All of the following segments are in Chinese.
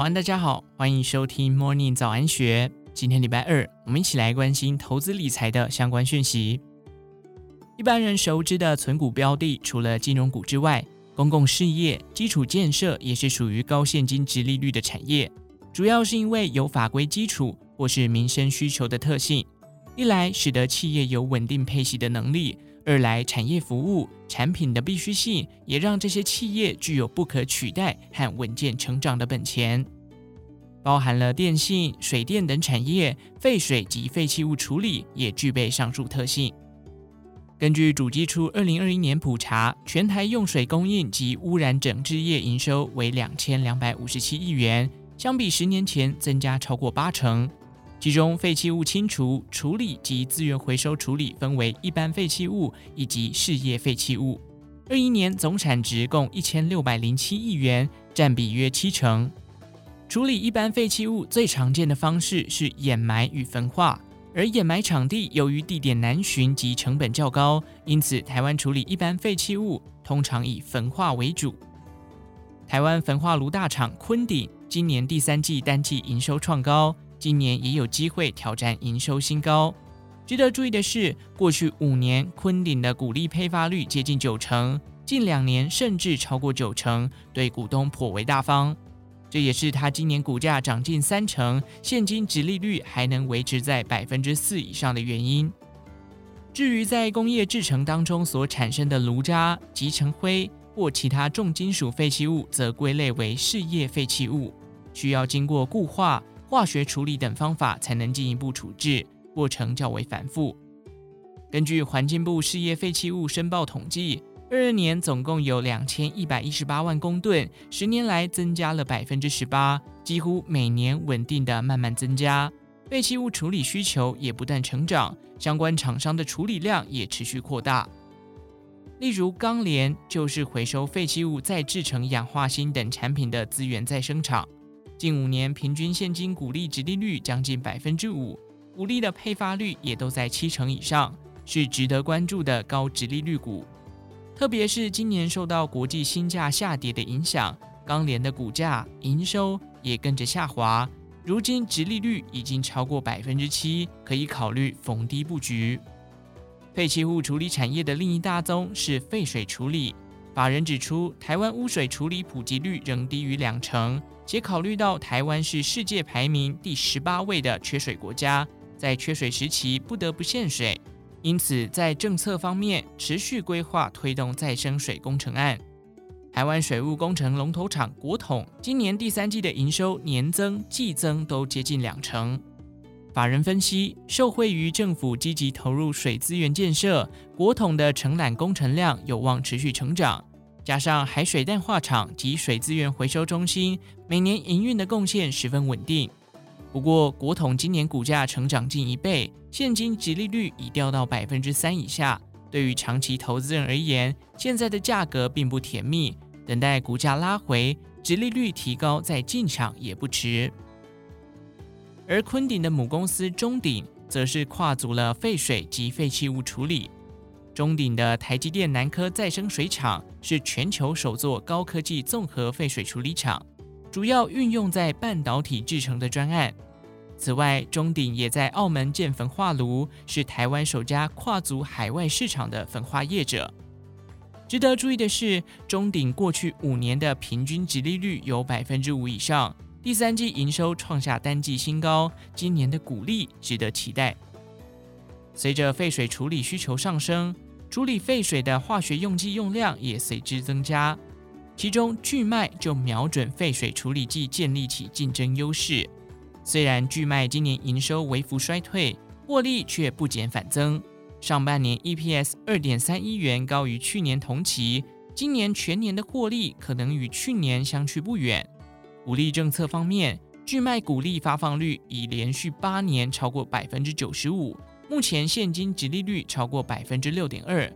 早安，大家好，欢迎收听 Morning 早安学。今天礼拜二，我们一起来关心投资理财的相关讯息。一般人熟知的存股标的，除了金融股之外，公共事业、基础建设也是属于高现金殖利率的产业。主要是因为有法规基础或是民生需求的特性，一来使得企业有稳定配息的能力。二来，产业服务产品的必需性也让这些企业具有不可取代和稳健成长的本钱。包含了电信、水电等产业，废水及废弃物处理也具备上述特性。根据主计处二零二一年普查，全台用水供应及污染整治业营收为两千两百五十七亿元，相比十年前增加超过八成。其中，废弃物清除、处理及资源回收处理分为一般废弃物以及事业废弃物。二一年总产值共一千六百零七亿元，占比约七成。处理一般废弃物最常见的方式是掩埋与焚化，而掩埋场地由于地点难寻及成本较高，因此台湾处理一般废弃物通常以焚化为主。台湾焚化炉大厂昆鼎今年第三季单季营收创高。今年也有机会挑战营收新高。值得注意的是，过去五年昆鼎的股利配发率接近九成，近两年甚至超过九成，对股东颇为大方。这也是他今年股价涨近三成，现金殖利率还能维持在百分之四以上的原因。至于在工业制程当中所产生的炉渣、集成灰或其他重金属废弃物，则归类为事业废弃物，需要经过固化。化学处理等方法才能进一步处置，过程较为繁复。根据环境部事业废弃物申报统计，二二年总共有两千一百一十八万公吨，十年来增加了百分之十八，几乎每年稳定的慢慢增加。废弃物处理需求也不断成长，相关厂商的处理量也持续扩大。例如钢联就是回收废弃物再制成氧化锌等产品的资源再生厂。近五年平均现金股利值利率将近百分之五，股利的配发率也都在七成以上，是值得关注的高值利率股。特别是今年受到国际锌价下跌的影响，钢联的股价营收也跟着下滑，如今值利率已经超过百分之七，可以考虑逢低布局。废弃物处理产业的另一大宗是废水处理。法人指出，台湾污水处理普及率仍低于两成，且考虑到台湾是世界排名第十八位的缺水国家，在缺水时期不得不限水，因此在政策方面持续规划推动再生水工程案。台湾水务工程龙头厂国统今年第三季的营收年增、季增都接近两成。法人分析，受惠于政府积极投入水资源建设，国统的承揽工程量有望持续成长。加上海水淡化厂及水资源回收中心每年营运的贡献十分稳定。不过，国统今年股价成长近一倍，现金及利率已掉到百分之三以下。对于长期投资人而言，现在的价格并不甜蜜，等待股价拉回，及利率提高再进场也不迟。而昆鼎的母公司中鼎，则是跨足了废水及废弃物处理。中鼎的台积电南科再生水厂是全球首座高科技综合废水处理厂，主要运用在半导体制成的专案。此外，中鼎也在澳门建焚化炉，是台湾首家跨足海外市场的焚化业者。值得注意的是，中鼎过去五年的平均殖利率有百分之五以上。第三季营收创下单季新高，今年的股利值得期待。随着废水处理需求上升，处理废水的化学用剂用量也随之增加。其中，巨迈就瞄准废水处理剂建立起竞争优势。虽然巨迈今年营收微幅衰退，获利却不减反增。上半年 EPS 二点三一元，高于去年同期。今年全年的获利可能与去年相去不远。股利政策方面，巨迈股利发放率已连续八年超过百分之九十五，目前现金殖利率超过百分之六点二，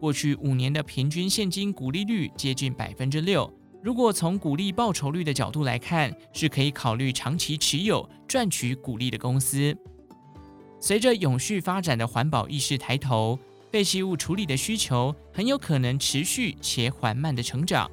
过去五年的平均现金股利率接近百分之六。如果从股利报酬率的角度来看，是可以考虑长期持有赚取股利的公司。随着永续发展的环保意识抬头，废弃物处理的需求很有可能持续且缓慢的成长。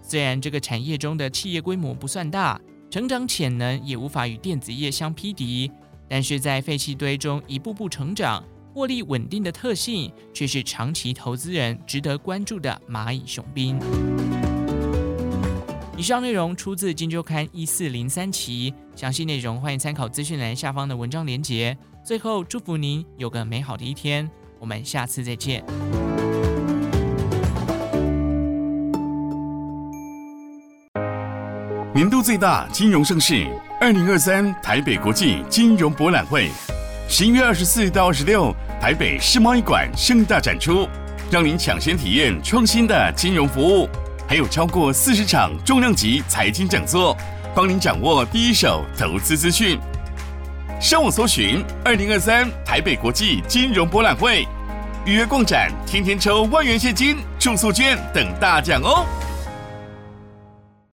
虽然这个产业中的企业规模不算大，成长潜能也无法与电子业相匹敌。但是在废弃堆中一步步成长、获利稳定的特性，却是长期投资人值得关注的蚂蚁雄兵。以上内容出自《金周刊》一四零三期，详细内容欢迎参考资讯栏下方的文章连结。最后，祝福您有个美好的一天，我们下次再见。年度最大金融盛事——二零二三台北国际金融博览会，十一月二十四到二十六，台北世贸一馆盛大展出，让您抢先体验创新的金融服务，还有超过四十场重量级财经讲座，帮您掌握第一手投资资讯。上网搜寻“二零二三台北国际金融博览会”，预约逛展，天天抽万元现金、住宿券等大奖哦！